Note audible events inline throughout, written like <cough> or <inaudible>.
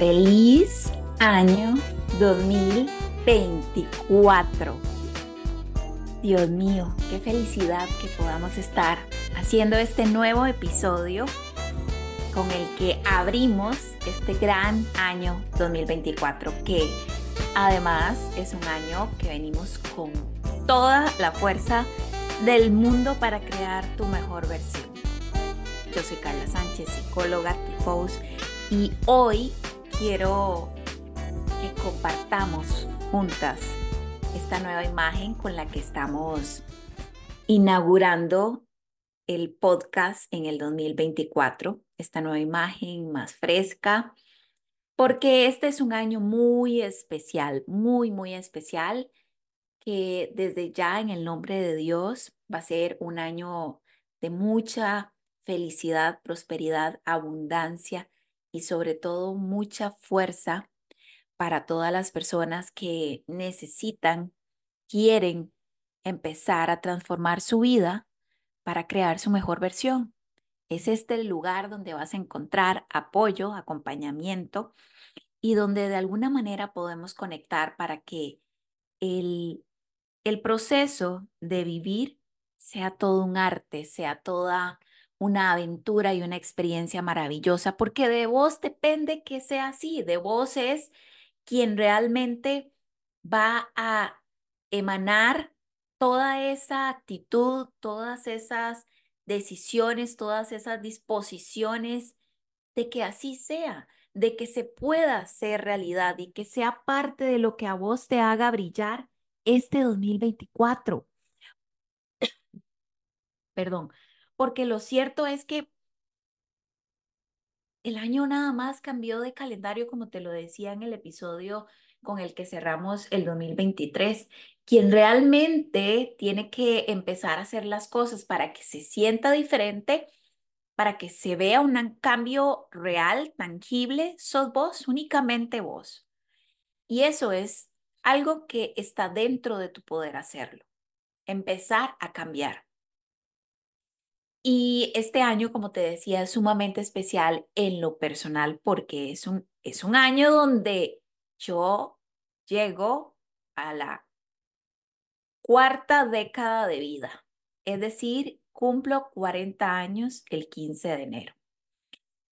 Feliz año 2024. Dios mío, qué felicidad que podamos estar haciendo este nuevo episodio con el que abrimos este gran año 2024, que además es un año que venimos con toda la fuerza del mundo para crear tu mejor versión. Yo soy Carla Sánchez, psicóloga, Tifos, y hoy quiero que compartamos juntas esta nueva imagen con la que estamos inaugurando el podcast en el 2024, esta nueva imagen más fresca, porque este es un año muy especial, muy, muy especial, que desde ya en el nombre de Dios va a ser un año de mucha felicidad, prosperidad, abundancia y sobre todo mucha fuerza para todas las personas que necesitan, quieren empezar a transformar su vida para crear su mejor versión. Es este el lugar donde vas a encontrar apoyo, acompañamiento y donde de alguna manera podemos conectar para que el, el proceso de vivir sea todo un arte, sea toda una aventura y una experiencia maravillosa, porque de vos depende que sea así, de vos es quien realmente va a emanar toda esa actitud, todas esas decisiones, todas esas disposiciones de que así sea, de que se pueda ser realidad y que sea parte de lo que a vos te haga brillar este 2024. Perdón, porque lo cierto es que el año nada más cambió de calendario, como te lo decía en el episodio con el que cerramos el 2023. Quien realmente tiene que empezar a hacer las cosas para que se sienta diferente, para que se vea un cambio real, tangible, sos vos, únicamente vos. Y eso es algo que está dentro de tu poder hacerlo. Empezar a cambiar. Y este año, como te decía, es sumamente especial en lo personal porque es un, es un año donde yo llego a la cuarta década de vida. Es decir, cumplo 40 años el 15 de enero.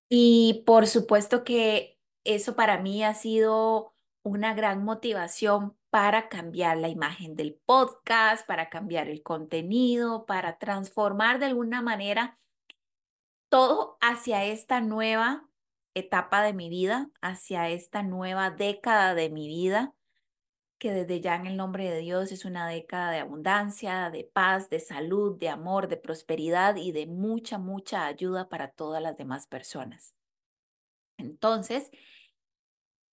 Y por supuesto que eso para mí ha sido una gran motivación para cambiar la imagen del podcast, para cambiar el contenido, para transformar de alguna manera todo hacia esta nueva etapa de mi vida, hacia esta nueva década de mi vida, que desde ya en el nombre de Dios es una década de abundancia, de paz, de salud, de amor, de prosperidad y de mucha, mucha ayuda para todas las demás personas. Entonces,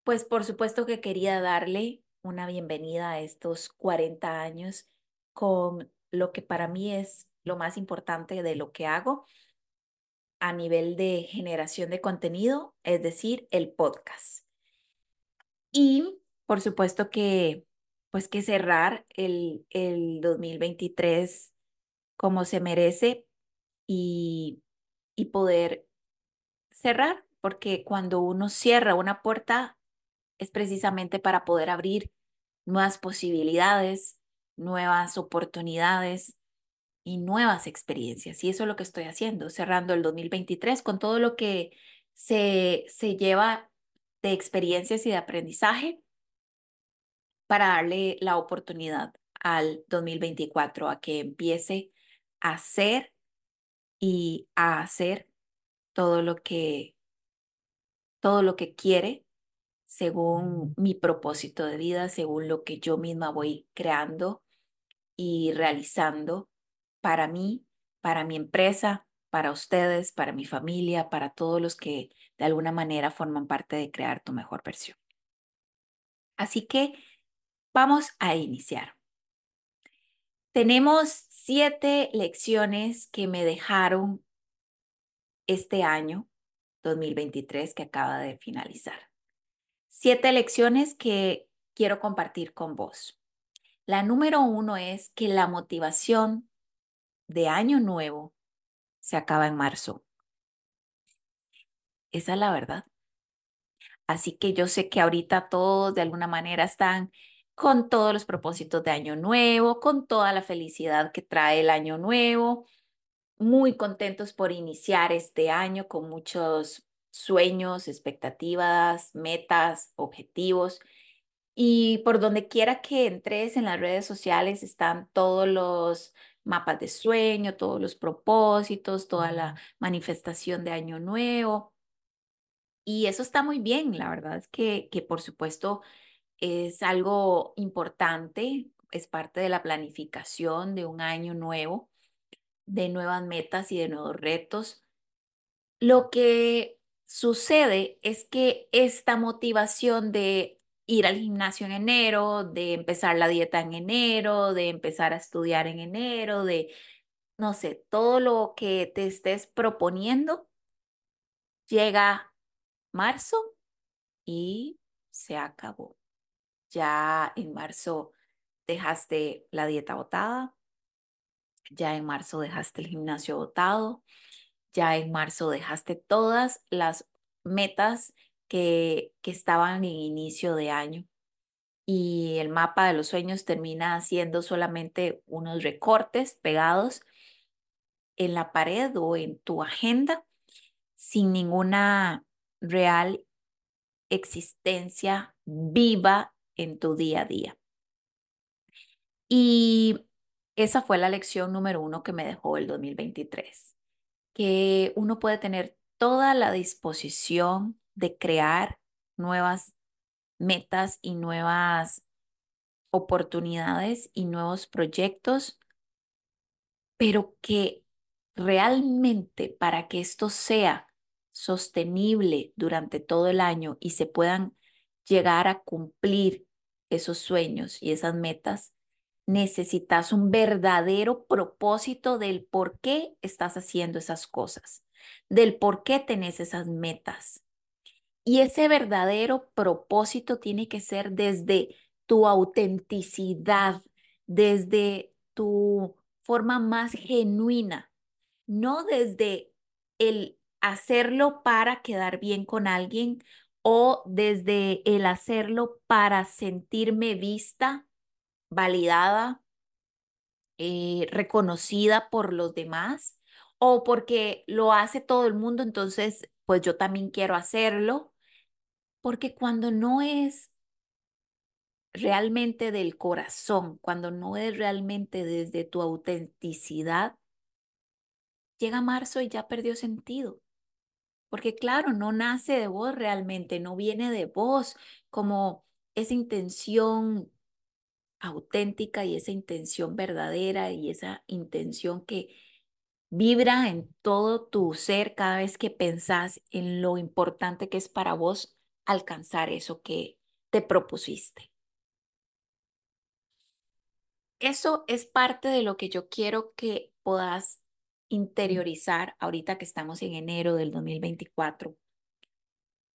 pues por supuesto que quería darle una bienvenida a estos 40 años con lo que para mí es lo más importante de lo que hago a nivel de generación de contenido, es decir, el podcast. Y por supuesto que, pues que cerrar el, el 2023 como se merece y, y poder cerrar, porque cuando uno cierra una puerta es precisamente para poder abrir nuevas posibilidades, nuevas oportunidades y nuevas experiencias. Y eso es lo que estoy haciendo, cerrando el 2023 con todo lo que se, se lleva de experiencias y de aprendizaje para darle la oportunidad al 2024 a que empiece a ser y a hacer todo lo que todo lo que quiere según mi propósito de vida, según lo que yo misma voy creando y realizando para mí, para mi empresa, para ustedes, para mi familia, para todos los que de alguna manera forman parte de crear tu mejor versión. Así que vamos a iniciar. Tenemos siete lecciones que me dejaron este año 2023 que acaba de finalizar siete lecciones que quiero compartir con vos. La número uno es que la motivación de año nuevo se acaba en marzo. Esa es la verdad. Así que yo sé que ahorita todos de alguna manera están con todos los propósitos de año nuevo, con toda la felicidad que trae el año nuevo, muy contentos por iniciar este año con muchos sueños, expectativas, metas, objetivos. Y por donde quiera que entres en las redes sociales están todos los mapas de sueño, todos los propósitos, toda la manifestación de año nuevo. Y eso está muy bien, la verdad es que, que por supuesto es algo importante, es parte de la planificación de un año nuevo, de nuevas metas y de nuevos retos. Lo que sucede es que esta motivación de ir al gimnasio en enero, de empezar la dieta en enero, de empezar a estudiar en enero, de, no sé, todo lo que te estés proponiendo, llega marzo y se acabó. Ya en marzo dejaste la dieta botada, ya en marzo dejaste el gimnasio botado, ya en marzo dejaste todas las metas que, que estaban en inicio de año. Y el mapa de los sueños termina siendo solamente unos recortes pegados en la pared o en tu agenda sin ninguna real existencia viva en tu día a día. Y esa fue la lección número uno que me dejó el 2023, que uno puede tener toda la disposición de crear nuevas metas y nuevas oportunidades y nuevos proyectos, pero que realmente para que esto sea sostenible durante todo el año y se puedan llegar a cumplir esos sueños y esas metas, necesitas un verdadero propósito del por qué estás haciendo esas cosas, del por qué tenés esas metas. Y ese verdadero propósito tiene que ser desde tu autenticidad, desde tu forma más genuina, no desde el hacerlo para quedar bien con alguien o desde el hacerlo para sentirme vista, validada, eh, reconocida por los demás o porque lo hace todo el mundo, entonces pues yo también quiero hacerlo, porque cuando no es realmente del corazón, cuando no es realmente desde tu autenticidad, llega marzo y ya perdió sentido. Porque claro, no nace de vos realmente, no viene de vos como esa intención auténtica y esa intención verdadera y esa intención que vibra en todo tu ser cada vez que pensás en lo importante que es para vos alcanzar eso que te propusiste. Eso es parte de lo que yo quiero que puedas interiorizar ahorita que estamos en enero del 2024,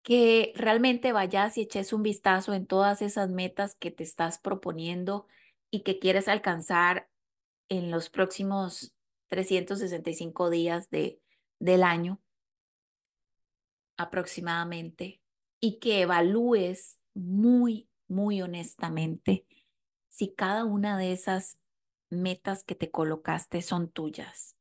que realmente vayas y eches un vistazo en todas esas metas que te estás proponiendo y que quieres alcanzar en los próximos 365 días de, del año aproximadamente y que evalúes muy, muy honestamente si cada una de esas metas que te colocaste son tuyas.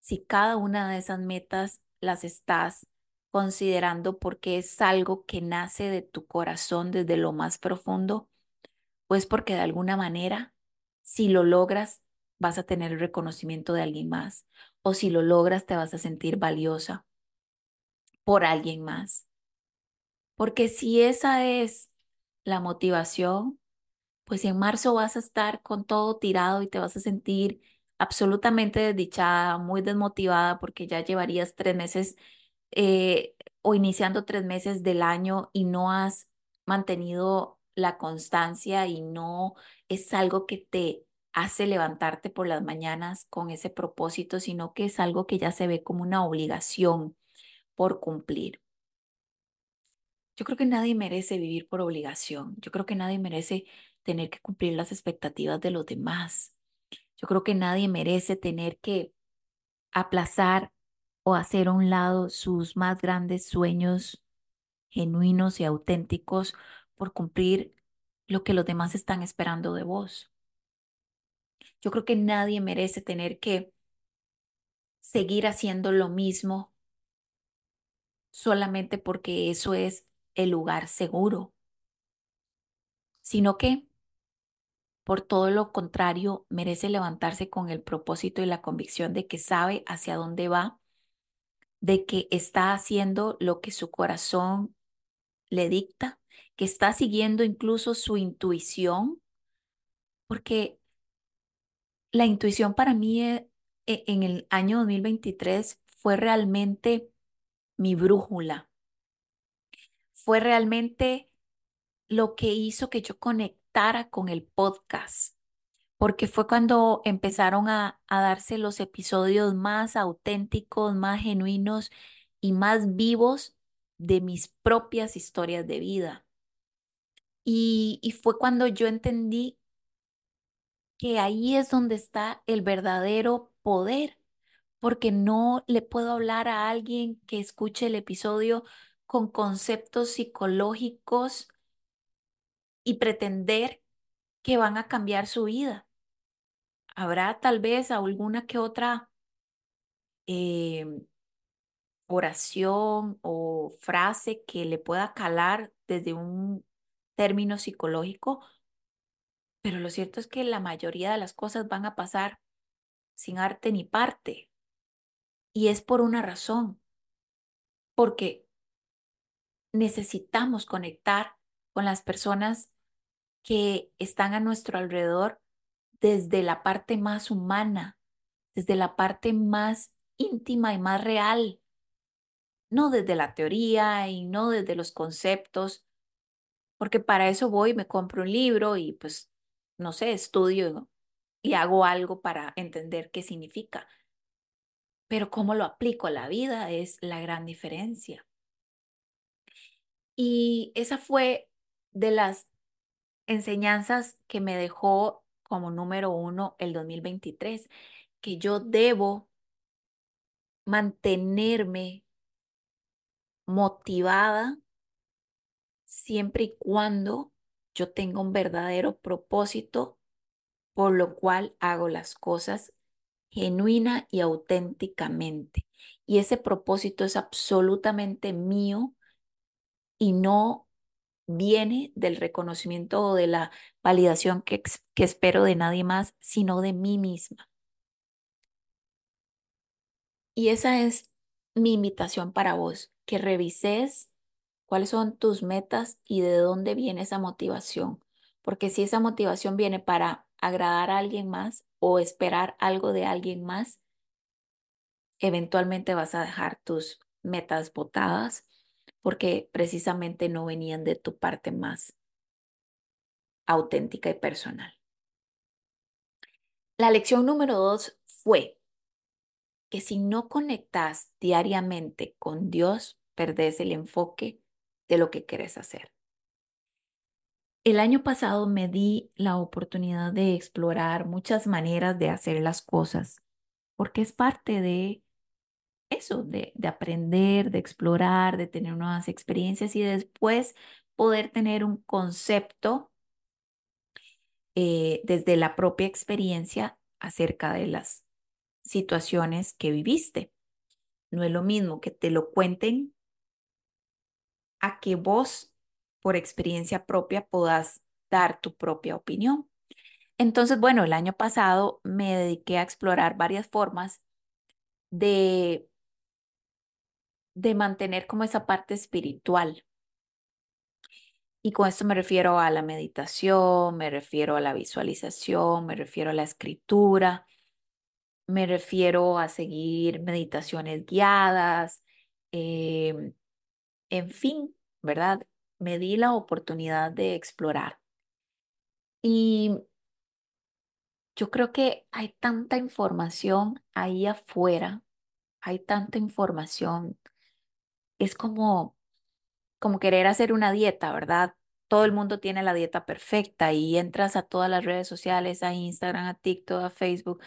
Si cada una de esas metas las estás considerando porque es algo que nace de tu corazón desde lo más profundo, pues porque de alguna manera, si lo logras, vas a tener el reconocimiento de alguien más, o si lo logras, te vas a sentir valiosa por alguien más. Porque si esa es la motivación, pues en marzo vas a estar con todo tirado y te vas a sentir absolutamente desdichada, muy desmotivada porque ya llevarías tres meses eh, o iniciando tres meses del año y no has mantenido la constancia y no es algo que te hace levantarte por las mañanas con ese propósito, sino que es algo que ya se ve como una obligación por cumplir. Yo creo que nadie merece vivir por obligación. Yo creo que nadie merece tener que cumplir las expectativas de los demás. Yo creo que nadie merece tener que aplazar o hacer a un lado sus más grandes sueños genuinos y auténticos por cumplir lo que los demás están esperando de vos. Yo creo que nadie merece tener que seguir haciendo lo mismo solamente porque eso es el lugar seguro, sino que por todo lo contrario merece levantarse con el propósito y la convicción de que sabe hacia dónde va, de que está haciendo lo que su corazón le dicta, que está siguiendo incluso su intuición, porque la intuición para mí eh, e, en el año 2023 fue realmente mi brújula. Fue realmente lo que hizo que yo conectara con el podcast, porque fue cuando empezaron a, a darse los episodios más auténticos, más genuinos y más vivos de mis propias historias de vida. Y, y, fue cuando yo entendí que ahí es donde está el verdadero poder, porque no le puedo hablar a alguien que escuche el episodio con conceptos psicológicos y pretender que van a cambiar su vida. Habrá tal vez alguna que otra eh, oración o frase que le pueda calar desde un término psicológico, pero lo cierto es que la mayoría de las cosas van a pasar sin arte ni parte. Y es por una razón, porque necesitamos conectar con las personas que están a nuestro alrededor desde la parte más humana, desde la parte más íntima y más real, no desde la teoría y no desde los conceptos, porque para eso voy, me compro un libro y pues, no sé, estudio y hago algo para entender qué significa. Pero cómo lo aplico a la vida es la gran diferencia. Y esa fue de las enseñanzas que me dejó como número uno el 2023, que yo debo mantenerme motivada siempre y cuando yo tenga un verdadero propósito por lo cual hago las cosas genuina y auténticamente. Y ese propósito es absolutamente mío y no viene del reconocimiento o de la validación que, espero de nadie más, sino de mí misma. Y esa es mi invitación para vos, que revises cuáles son tus metas y de dónde viene esa motivación. Porque si esa motivación viene para agradar a alguien más o esperar algo de alguien más, eventualmente vas a dejar tus metas botadas porque precisamente no venían de tu parte más auténtica y personal. La lección número dos fue que si no conectas diariamente con Dios, perdés el enfoque de lo que quieres hacer. El año pasado me di la oportunidad de explorar muchas maneras de hacer las cosas, porque es parte de eso, de, aprender, de explorar, de tener nuevas experiencias y después poder tener un concepto eh, desde la propia experiencia acerca de las situaciones que viviste. No es lo mismo que te lo cuenten a que vos, por experiencia propia, puedas dar tu propia opinión. Entonces, bueno, el año pasado me dediqué a explorar varias formas de de mantener como esa parte espiritual. Y con esto me refiero a la meditación, me refiero a la visualización, me refiero a la escritura, me refiero a seguir meditaciones guiadas, em, en fin, ¿verdad? Me di la oportunidad de explorar. Y yo creo que hay tanta información ahí afuera, hay tanta información es como, como querer hacer una dieta, ¿verdad? Todo el mundo tiene la dieta perfecta y entras a todas las redes sociales, a Instagram, a TikTok, a Facebook,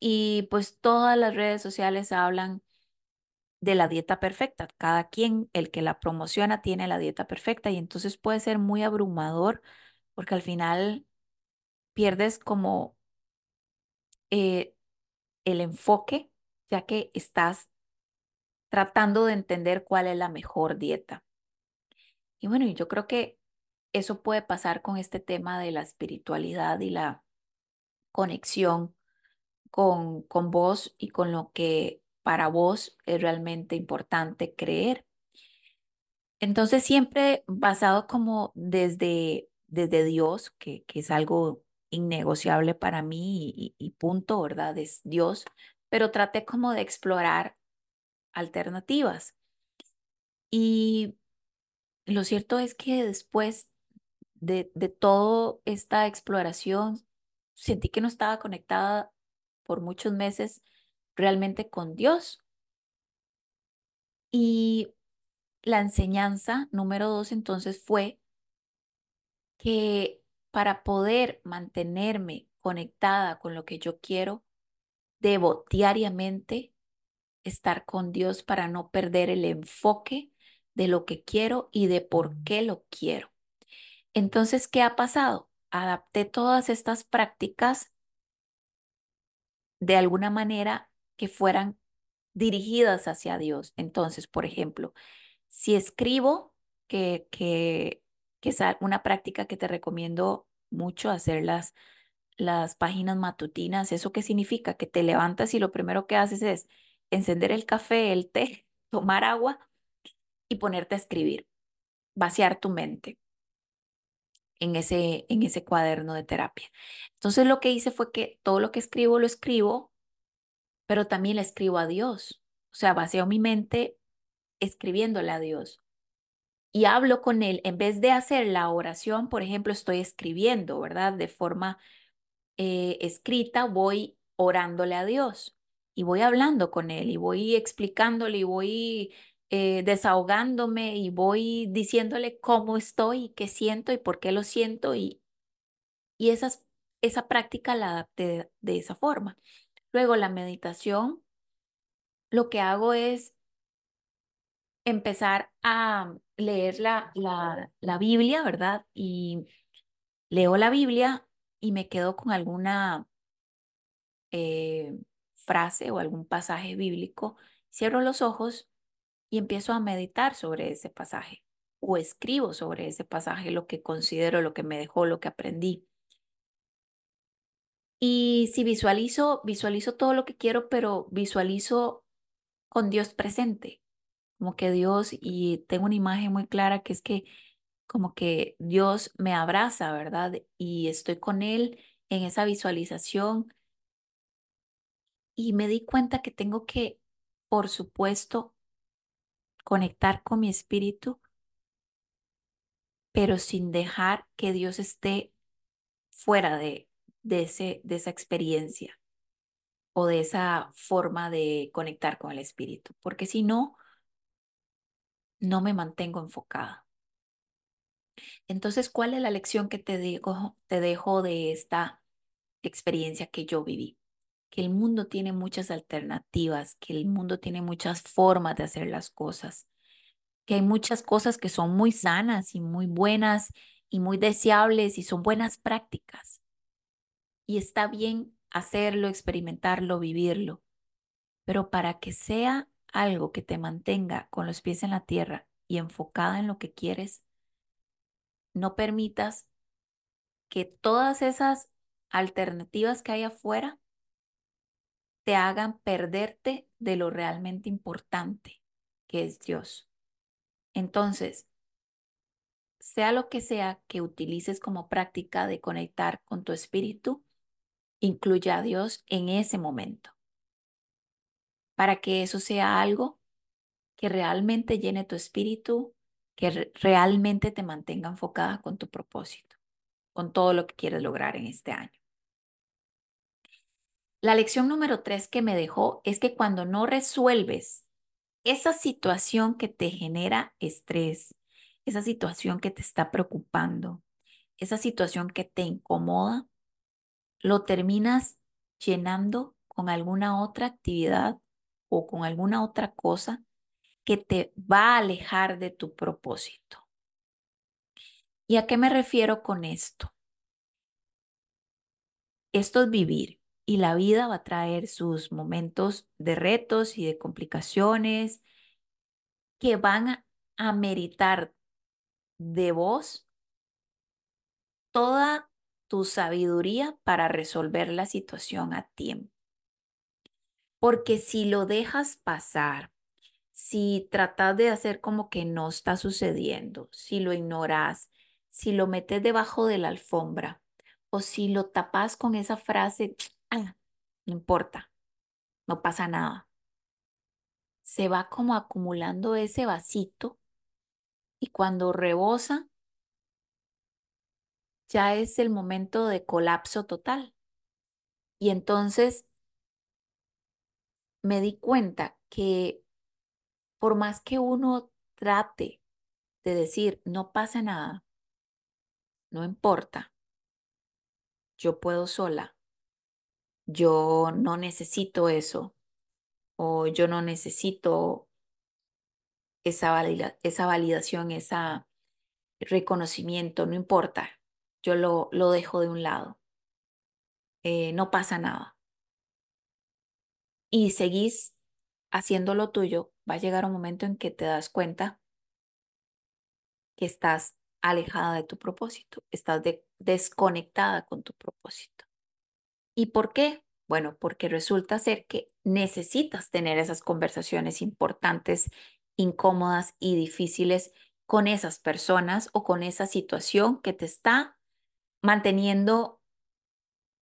y pues todas las redes sociales hablan de la dieta perfecta. Cada quien, el que la promociona, tiene la dieta perfecta y entonces puede ser muy abrumador porque al final pierdes como eh, el enfoque, ya que estás tratando de entender cuál es la mejor dieta. Y bueno, yo creo que eso puede pasar con este tema de la espiritualidad y la conexión con, con vos y con lo que para vos es realmente importante creer. Entonces, siempre basado como desde, desde Dios, que, que es algo innegociable para mí y, y punto, ¿verdad? Es Dios, pero traté como de explorar alternativas. Y lo cierto es que después de, de toda esta exploración, sentí que no estaba conectada por muchos meses realmente con Dios. Y la enseñanza número dos entonces fue que para poder mantenerme conectada con lo que yo quiero, debo diariamente estar con Dios para no perder el enfoque de lo que quiero y de por qué lo quiero. Entonces, ¿qué ha pasado? Adapté todas estas prácticas de alguna manera que fueran dirigidas hacia Dios. Entonces, por ejemplo, si escribo, que, que, que es una práctica que te recomiendo mucho hacer las, las páginas matutinas, ¿eso qué significa? Que te levantas y lo primero que haces es encender el café, el té, <laughs> tomar agua y ponerte a escribir, vaciar tu mente en ese, en ese cuaderno de terapia. Entonces lo que hice fue que todo lo que escribo lo escribo, pero también le escribo a Dios. O sea, vacío mi mente escribiéndole a Dios. Y hablo con Él. En vez de hacer la oración, por ejemplo, estoy escribiendo, ¿verdad? De forma eh, escrita, voy orándole a Dios y voy hablando con Él y voy explicándole y voy eh, desahogándome y voy diciéndole cómo estoy y qué siento y por qué lo siento y, y esas, esa práctica la adapté de, esa forma. Luego la meditación, lo que hago es empezar a leer la, la, la Biblia, ¿verdad? Y leo la Biblia y me quedo con alguna eh, frase o algún pasaje bíblico, cierro los ojos y empiezo a meditar sobre ese pasaje o escribo sobre ese pasaje lo que considero, lo que me dejó, lo que aprendí. Y si visualizo, visualizo todo lo que quiero, pero visualizo con Dios presente, como que Dios, y tengo una imagen muy clara que es que como que Dios me abraza, ¿verdad? Y estoy con Él en esa visualización. Y me di cuenta que tengo que, por supuesto, conectar con mi espíritu, pero sin dejar que Dios esté fuera de, de, ese, de esa experiencia o de esa forma de conectar con el espíritu, porque si no, no me mantengo enfocada. Entonces, ¿cuál es la lección que te dejo, te dejo de esta experiencia que yo viví? Que el mundo tiene muchas alternativas, que el mundo tiene muchas formas de hacer las cosas, que hay muchas cosas que son muy sanas y muy buenas y muy deseables y son buenas prácticas. Y está bien hacerlo, experimentarlo, vivirlo. Pero para que sea algo que te mantenga con los pies en la tierra y enfocada en lo que quieres, no permitas que todas esas alternativas que hay afuera te hagan perderte de lo realmente importante, que es Dios. Entonces, sea lo que sea que utilices como práctica de conectar con tu espíritu, incluya a Dios en ese momento, para que eso sea algo que realmente llene tu espíritu, que realmente te mantenga enfocada con tu propósito, con todo lo que quieres lograr en este año. La lección número tres que me dejó es que cuando no resuelves esa situación que te genera estrés, esa situación que te está preocupando, esa situación que te incomoda, lo terminas llenando con alguna otra actividad o con alguna otra cosa que te va a alejar de tu propósito. ¿Y a qué me refiero con esto? Esto es vivir y la vida va a traer sus momentos de retos y de complicaciones que van a, meritar de vos toda tu sabiduría para resolver la situación a tiempo. Porque si lo dejas pasar, si tratas de hacer como que no está sucediendo, si lo ignoras, si lo metes debajo de la alfombra o si lo tapas con esa frase, ah, no importa, no pasa nada. Se va como acumulando ese vasito y cuando rebosa, ya es el momento de colapso total. Y entonces me di cuenta que por más que uno trate de decir, no pasa nada, no importa, yo puedo sola, yo no necesito eso, o yo no necesito esa, esa validación, ese reconocimiento, no importa, yo lo, lo dejo de un lado, eh, no pasa nada. Y seguís haciendo lo tuyo, va a llegar un momento en que te das cuenta que estás alejada de tu propósito, estás desconectada con tu propósito. ¿Y por qué? Bueno, porque resulta ser que necesitas tener esas conversaciones importantes, incómodas y difíciles con esas personas o con esa situación que te está manteniendo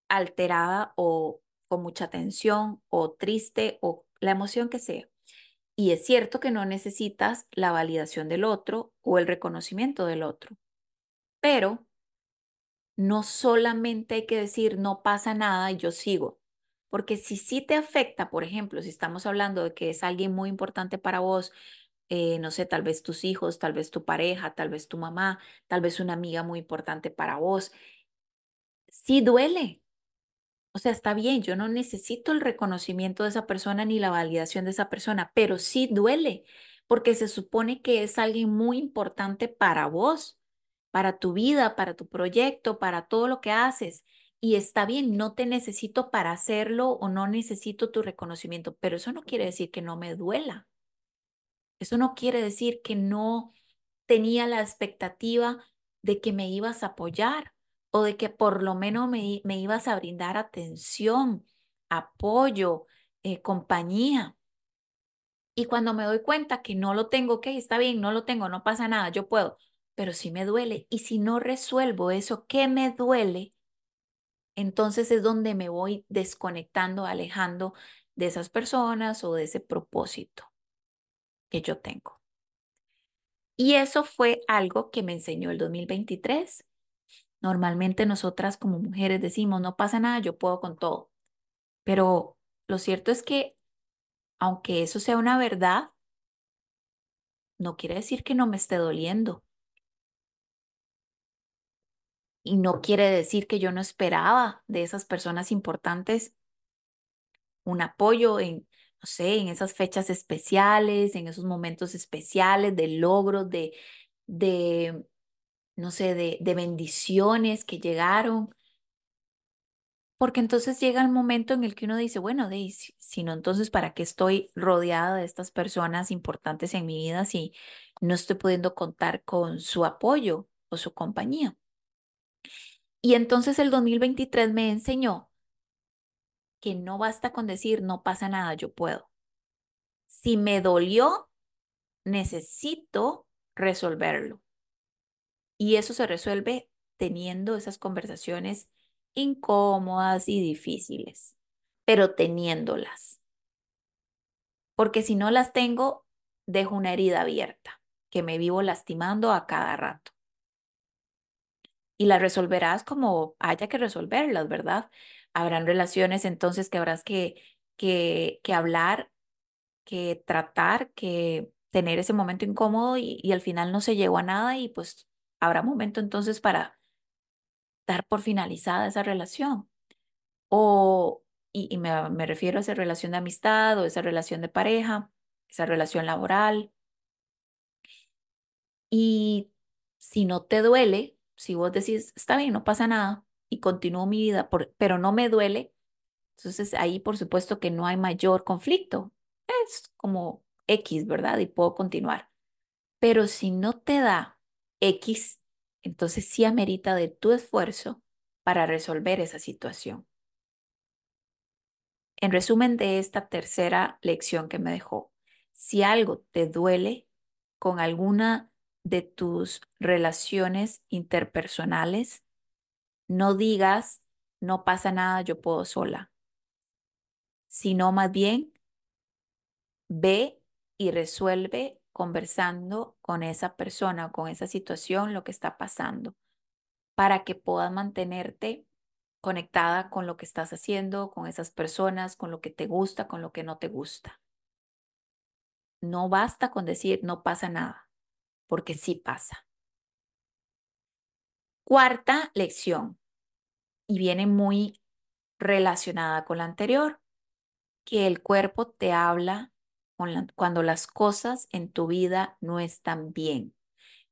alterada o con mucha tensión o triste o la emoción que sea. Y es cierto que no necesitas la validación del otro o el reconocimiento del otro, pero no solamente hay que decir no pasa nada y yo sigo, porque si sí te afecta, por ejemplo, si estamos hablando de que es alguien muy importante para vos, eh, no sé, tal vez tus hijos, tal vez tu pareja, tal vez tu mamá, tal vez una amiga muy importante para vos, sí duele, o sea, está bien, yo no necesito el reconocimiento de esa persona ni la validación de esa persona, pero sí duele, porque se supone que es alguien muy importante para vos, para tu vida, para tu proyecto, para todo lo que haces. Y está bien, no te necesito para hacerlo o no necesito tu reconocimiento, pero eso no quiere decir que no me duela. Eso no quiere decir que no tenía la expectativa de que me ibas a apoyar o de que por lo menos me, me ibas a brindar atención, apoyo, eh, compañía. Y cuando me doy cuenta que no lo tengo, ok, está bien, no lo tengo, no pasa nada, yo puedo, pero si me duele. Y si no resuelvo eso que me duele, entonces es donde me voy desconectando, alejando de esas personas o de ese propósito que yo tengo. Y eso fue algo que me enseñó el 2023 Normalmente nosotras como mujeres decimos, no pasa nada, yo puedo con todo. Pero lo cierto es que, aunque eso sea una verdad, no quiere decir que no me esté doliendo. Y no quiere decir que yo no esperaba de esas personas importantes un apoyo en, no sé, en esas fechas especiales, en esos momentos especiales de logros, de, de no sé, de, de bendiciones que llegaron. Porque entonces llega el momento en el que uno dice, bueno, de, si, no, entonces, ¿para qué estoy rodeada de estas personas importantes en mi vida si no estoy pudiendo contar con su apoyo o su compañía? Y entonces el 2023 me enseñó que no basta con decir, no pasa nada, yo puedo. Si me dolió, necesito resolverlo. Y eso se resuelve teniendo esas conversaciones incómodas y difíciles, pero teniéndolas. Porque si no las tengo, dejo una herida abierta que me vivo lastimando a cada rato. Y las resolverás como haya que resolverlas, ¿verdad? Habrán relaciones entonces que habrás que, que, que hablar, que tratar, que tener ese momento incómodo y, y al final no se llegó a nada y pues habrá momento entonces para dar por finalizada esa relación. O, y, me, me refiero a esa relación de amistad o esa relación de pareja, esa relación laboral, Y si no te duele, si vos decís, está bien, no pasa nada y continúo mi vida, pero no me duele, entonces ahí por supuesto que no hay mayor conflicto. Es como X, ¿verdad? Y puedo continuar. Pero si no te da X, entonces sí amerita de tu esfuerzo para resolver esa situación. En resumen de esta tercera lección que me dejó, si algo te duele con alguna de tus relaciones interpersonales, no digas, no pasa nada, yo puedo sola, sino más bien ve y resuelve conversando con esa persona, con esa situación, lo que está pasando, para que puedas mantenerte conectada con lo que estás haciendo, con esas personas, con lo que te gusta, con lo que no te gusta. No basta con decir no pasa nada, porque sí pasa. Cuarta lección, y viene muy relacionada con la anterior, que el cuerpo te habla cuando las cosas en tu vida no están bien.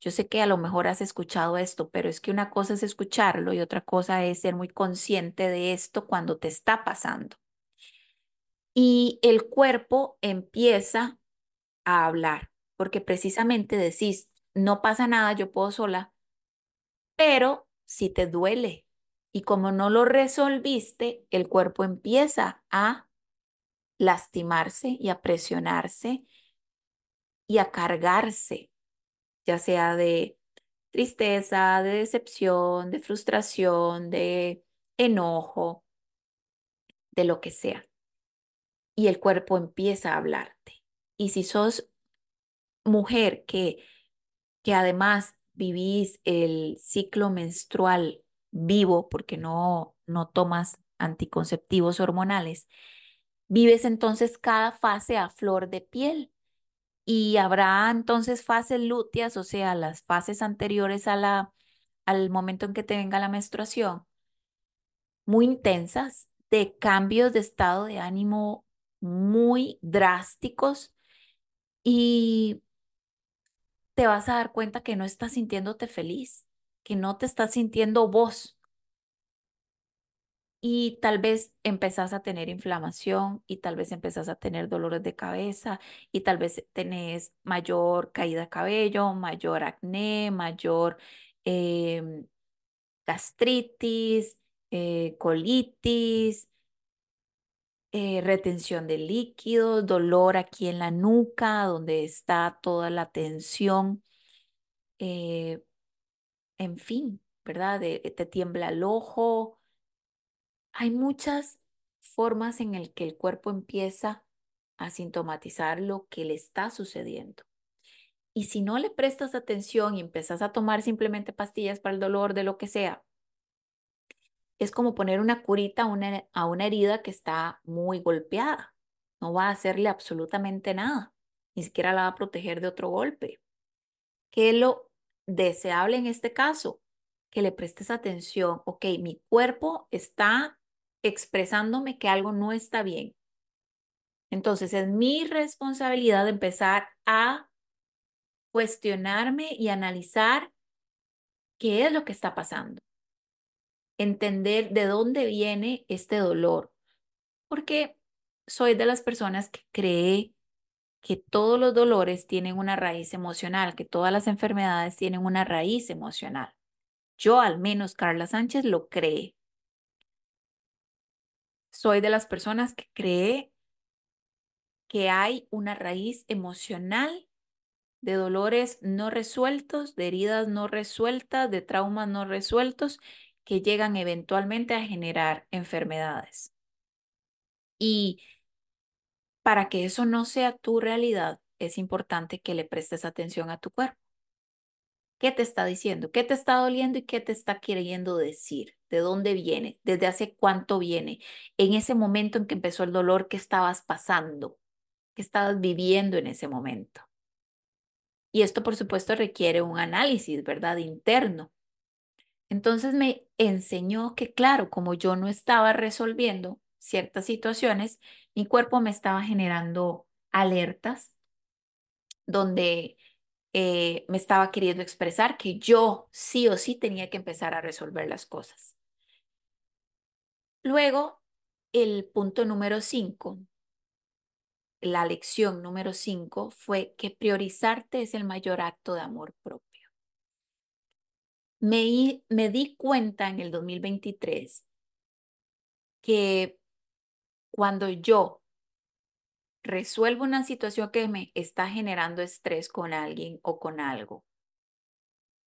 Yo sé que a lo mejor has escuchado esto, pero es que una cosa es escucharlo y otra cosa es ser muy consciente de esto cuando te está pasando. Y el cuerpo empieza a hablar, porque precisamente decís, no pasa nada, yo puedo sola, pero si te duele y como no lo resolviste, el cuerpo empieza a lastimarse y a presionarse y a cargarse, ya sea de tristeza, de decepción, de frustración, de enojo, de lo que sea. Y el cuerpo empieza a hablarte. Y si sos mujer que, que además vivís el ciclo menstrual vivo porque no, no tomas anticonceptivos hormonales, vives entonces cada fase a flor de piel. Y habrá entonces fases lúteas, o sea, las fases anteriores a la, al momento en que te venga la menstruación, muy intensas, de cambios de estado de ánimo muy drásticos y te vas a dar cuenta que no estás sintiéndote feliz, que no te estás sintiendo vos. Y tal vez empezás a tener inflamación y tal vez empezás a tener dolores de cabeza y tal vez tenés mayor caída de cabello, mayor acné, mayor em, gastritis, eh, colitis, eh, retención de líquidos, dolor aquí en la nuca, donde está toda la tensión, eh, en fin, ¿verdad? te tiembla el ojo. Hay muchas formas en el que el cuerpo empieza a sintomatizar lo que le está sucediendo. Y si no le prestas atención y empiezas a tomar simplemente pastillas para el dolor de lo que sea, es como poner una curita a una, a una herida que está muy golpeada. No va a hacerle absolutamente nada, ni siquiera la va a proteger de otro golpe. ¿Qué es lo deseable en este caso? Que le prestes atención. Ok, mi cuerpo está expresándome que algo no está bien. Entonces es mi responsabilidad empezar a cuestionarme y analizar qué es lo que está pasando entender de dónde viene este dolor, porque soy de las personas que cree que todos los dolores tienen una raíz emocional, que todas las enfermedades tienen una raíz emocional. Yo al menos, Carla Sánchez, lo cree. Soy de las personas que cree que hay una raíz emocional de dolores no resueltos, de heridas no resueltas, de traumas no resueltos que llegan eventualmente a generar enfermedades. Y para que eso no sea tu realidad, es importante que le prestes atención a tu cuerpo. ¿Qué te está diciendo? ¿Qué te está doliendo y qué te está queriendo decir? ¿De dónde viene? ¿Desde hace cuánto viene? En ese momento en que empezó el dolor, ¿qué estabas pasando? ¿Qué estabas viviendo en ese momento? Y esto, por supuesto, requiere un análisis, ¿verdad? Interno. Entonces me enseñó que, claro, como yo no estaba resolviendo ciertas situaciones, mi cuerpo me estaba generando alertas donde eh, me estaba queriendo expresar que yo sí o sí tenía que empezar a resolver las cosas. Luego, el punto número cinco, la lección número cinco fue que priorizarte es el mayor acto de amor propio. Me, me di cuenta en el 2023 que cuando yo resuelvo una situación que me está generando estrés con alguien o con algo,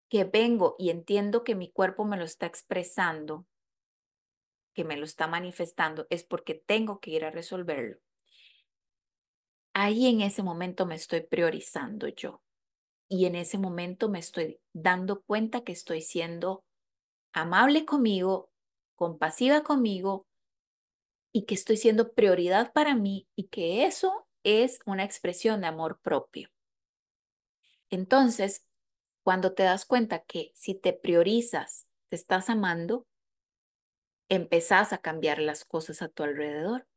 que vengo y entiendo que mi cuerpo me lo está expresando, que me lo está manifestando, es porque tengo que ir a resolverlo. Ahí en ese momento me estoy priorizando yo. Y en ese momento me estoy dando cuenta que estoy siendo amable conmigo, compasiva conmigo, y que estoy siendo prioridad para mí y que eso es una expresión de amor propio. Entonces, cuando te das cuenta que si te priorizas, te estás amando, empezás a cambiar las cosas a tu alrededor.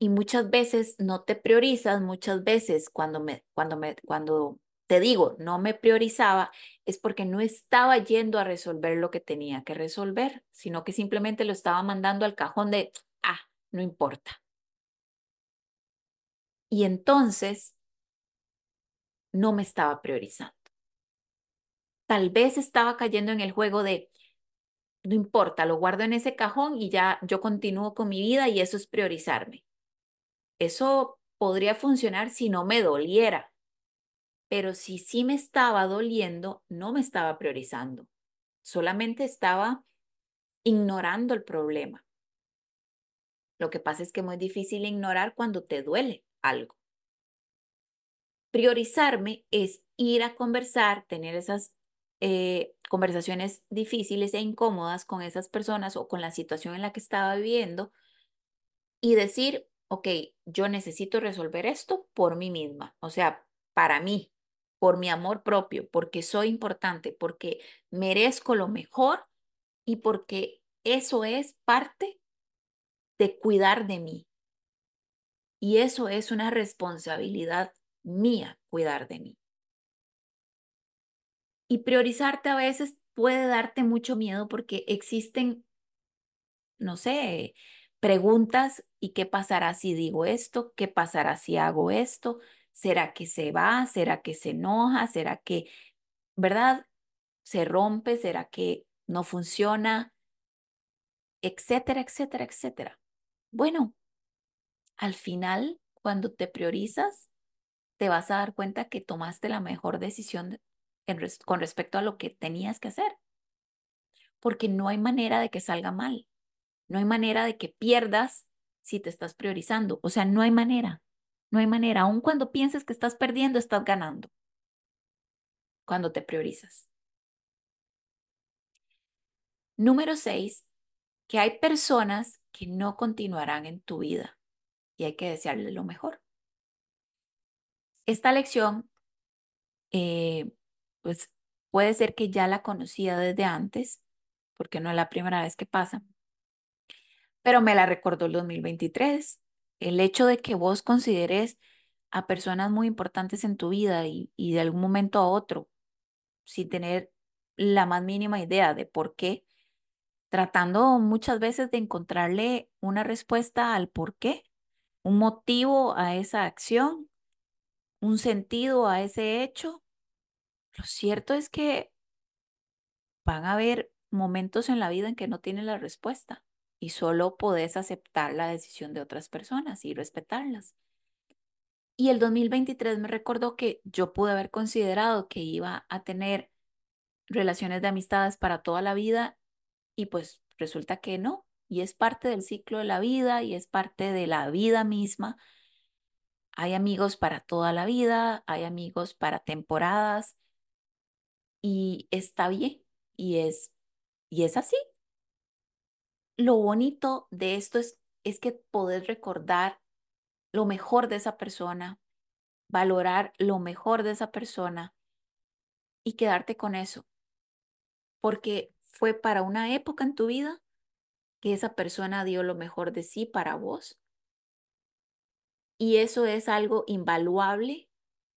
Y muchas veces no te priorizas, muchas veces cuando me cuando me cuando te digo, no me priorizaba, es porque no estaba yendo a resolver lo que tenía que resolver, sino que simplemente lo estaba mandando al cajón de ah, no importa. Y entonces no me estaba priorizando. Tal vez estaba cayendo en el juego de, no importa, lo guardo en ese cajón y ya yo continúo con mi vida y eso es priorizarme. Eso podría funcionar si no me doliera, pero si sí me estaba doliendo, no me estaba priorizando. Solamente estaba ignorando el problema. Lo que pasa es que es muy difícil ignorar cuando te duele algo. Priorizarme es ir a conversar, tener esas eh, conversaciones difíciles e incómodas con esas personas o con la situación en la que estaba viviendo y decir, ok, yo necesito resolver esto por mí misma, o sea, para mí, por mi amor propio, porque soy importante, porque merezco lo mejor y porque eso es parte de cuidar de mí. Y eso es una responsabilidad mía, cuidar de mí. Y priorizarte a veces puede darte mucho miedo porque existen, no sé, preguntas y qué pasará si digo esto, qué pasará si hago esto, será que se va, será que se enoja, será que, ¿verdad? Se rompe, será que no funciona, etcétera, etcétera, etcétera. Bueno, al final, cuando te priorizas, te vas a dar cuenta que tomaste la mejor decisión con respecto a lo que tenías que hacer. Porque no hay manera de que salga mal. No hay manera de que pierdas si te estás priorizando. O sea, no hay manera. No hay manera. Aun cuando pienses que estás perdiendo, estás ganando. Cuando te priorizas. Número seis, que hay personas que no continuarán en tu vida y hay que desearles lo mejor. Esta lección, eh, pues puede ser que ya la conocía desde antes, porque no es la primera vez que pasa, pero me la recordó el 2023. El hecho de que vos consideres a personas muy importantes en tu vida y, y de algún momento a otro, sin tener la más mínima idea de por qué, tratando muchas veces de encontrarle una respuesta al por qué, un motivo a esa acción, un sentido a ese hecho. Lo cierto es que van a haber momentos en la vida en que no tienes la respuesta y solo podés aceptar la decisión de otras personas y respetarlas. Y el 2023 me recordó que yo pude haber considerado que iba a tener relaciones de amistades para toda la vida y pues resulta que no, y es parte del ciclo de la vida y es parte de la vida misma. Hay amigos para toda la vida, hay amigos para temporadas y está bien y es y es así. Lo bonito de esto es es que poder recordar lo mejor de esa persona, valorar lo mejor de esa persona y quedarte con eso. Porque fue para una época en tu vida que esa persona dio lo mejor de sí para vos. Y eso es algo invaluable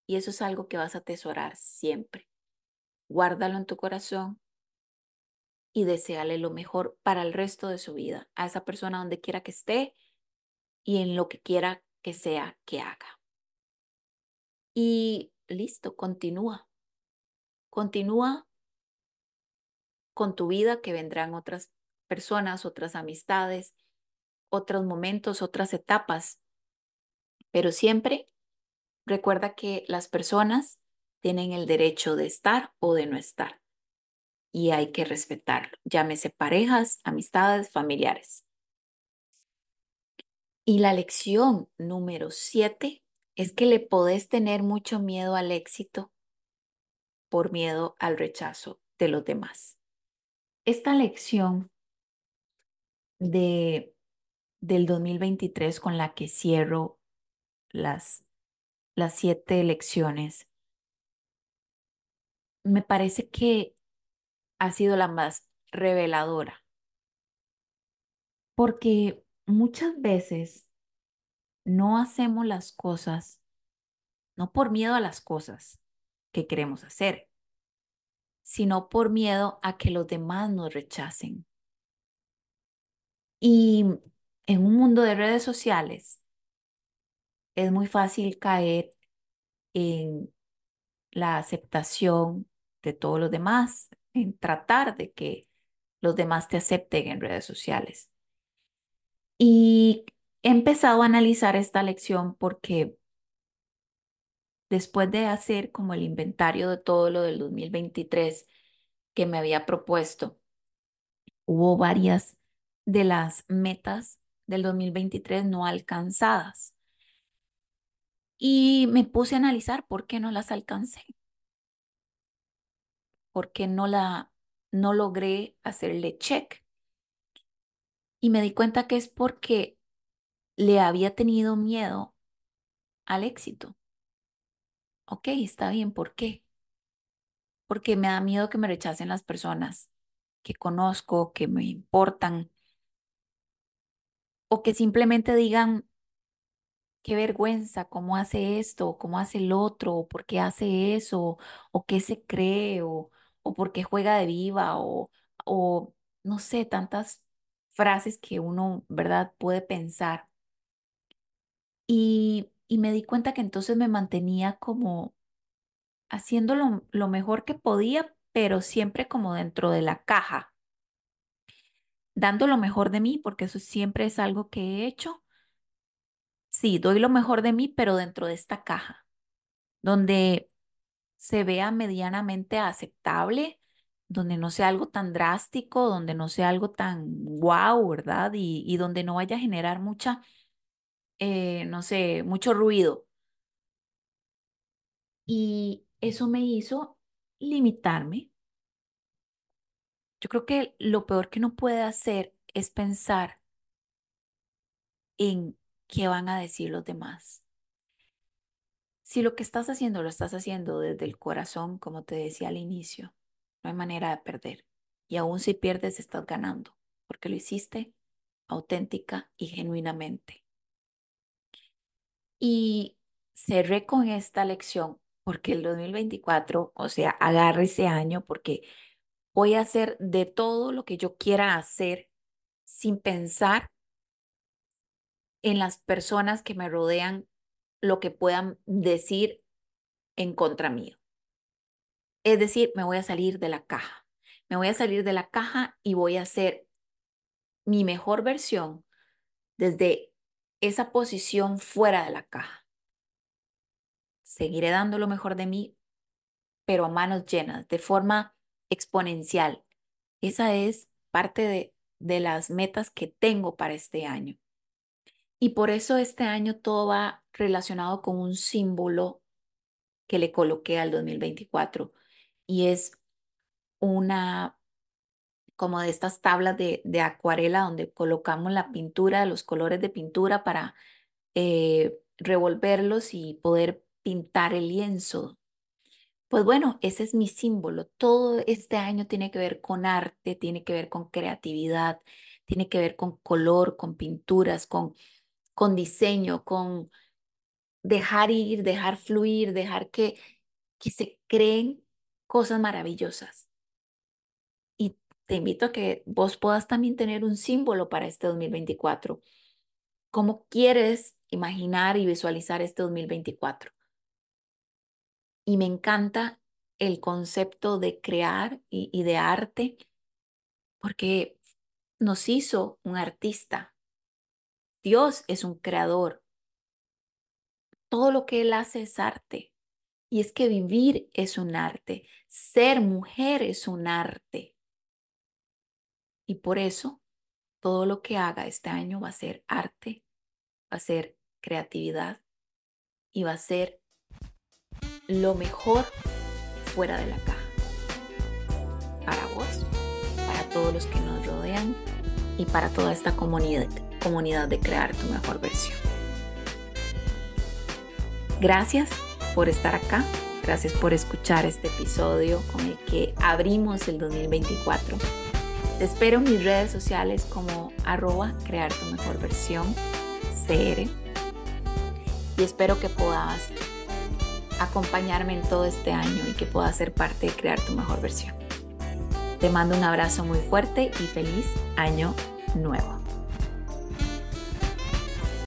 Y eso es algo que vas a atesorar siempre. Guárdalo en tu corazón y deséale lo mejor para el resto de su vida, a esa persona donde quiera que esté y en lo que quiera que sea que haga. Y listo, continúa. Continúa con tu vida que vendrán otras personas, otras amistades, otros momentos, otras etapas. Pero siempre recuerda que las personas tienen el derecho de estar o de no estar. Y hay que respetarlo. Llámese parejas, amistades, familiares. Y la lección número siete es que le podés tener mucho miedo al éxito por miedo al rechazo de los demás. Esta lección de, del 2023 con la que cierro las, las siete lecciones, me parece que ha sido la más reveladora. Porque muchas veces no hacemos las cosas, no por miedo a las cosas que queremos hacer, sino por miedo a que los demás nos rechacen. Y en un mundo de redes sociales es muy fácil caer en la aceptación de todos los demás, en tratar de que los demás te acepten en redes sociales. Y he empezado a analizar esta lección porque después de hacer como el inventario de todo lo del 2023 que me había propuesto, hubo varias de las metas del 2023 no alcanzadas. Y me puse a analizar por qué no las alcancé. ¿Por qué no la no logré hacerle check? Y me di cuenta que es porque le había tenido miedo al éxito. Ok, está bien, ¿por qué? Porque me da miedo que me rechacen las personas que conozco, que me importan, o que simplemente digan, qué vergüenza, cómo hace esto, cómo hace el otro, por qué hace eso, o qué se cree, o, o por qué juega de viva, o, o no sé, tantas frases que uno, ¿verdad?, puede pensar. Y, y me di cuenta que entonces me mantenía como haciendo lo, lo mejor que podía, pero siempre como dentro de la caja, dando lo mejor de mí, porque eso siempre es algo que he hecho. Sí, doy lo mejor de mí, pero dentro de esta caja, donde se vea medianamente aceptable, donde no sea algo tan drástico, donde no sea algo tan guau, ¿verdad? Y, y donde no vaya a generar mucha, eh, no sé, mucho ruido. Y eso me hizo limitarme. Yo creo que lo peor que uno puede hacer es pensar en qué van a decir los demás. Si lo que estás haciendo lo estás haciendo desde el corazón, como te decía al inicio, no hay manera de perder. Y aún si pierdes, estás ganando, porque lo hiciste auténtica y genuinamente. Y cerré con esta lección porque el 2024, o sea, agarre ese año porque voy a hacer de todo lo que yo quiera hacer sin pensar en las personas que me rodean, lo que puedan decir en contra mío. Es decir, me voy a salir de la caja. Me voy a salir de la caja y voy a hacer mi mejor versión desde esa posición fuera de la caja. Seguiré dando lo mejor de mí, pero a manos llenas, de forma exponencial. Esa es parte de, de las metas que tengo para este año. Y por eso este año todo va relacionado con un símbolo que le coloqué al 2024 y es una como de estas tablas de, acuarela donde colocamos la pintura, los colores de pintura para eh, revolverlos y poder pintar el lienzo. Pues bueno, ese es mi símbolo. Todo este año tiene que ver con arte, tiene que ver con creatividad, tiene que ver con color, con pinturas, con, con diseño, con dejar ir, dejar fluir, dejar que, que se creen cosas maravillosas. Y te invito a que vos puedas también tener un símbolo para este 2024. ¿Cómo quieres imaginar y visualizar este 2024? Y me encanta el concepto de crear y, y de arte porque nos hizo un artista. Dios es un creador. Todo lo que Él hace es arte. Y es que vivir es un arte. Ser mujer es un arte. Y por eso, todo lo que haga este año va a ser arte, va a ser creatividad y va a ser lo mejor fuera de la caja. Para vos, para todos los que nos rodean y para toda esta comunidad, comunidad de crear tu mejor versión. Gracias por estar acá. Gracias por escuchar este episodio con el que abrimos el 2024. Te espero en mis redes sociales como arroba crear tu mejor versión CR. Y espero que puedas acompañarme en todo este año y que puedas ser parte de crear tu mejor versión. Te mando un abrazo muy fuerte y feliz año nuevo.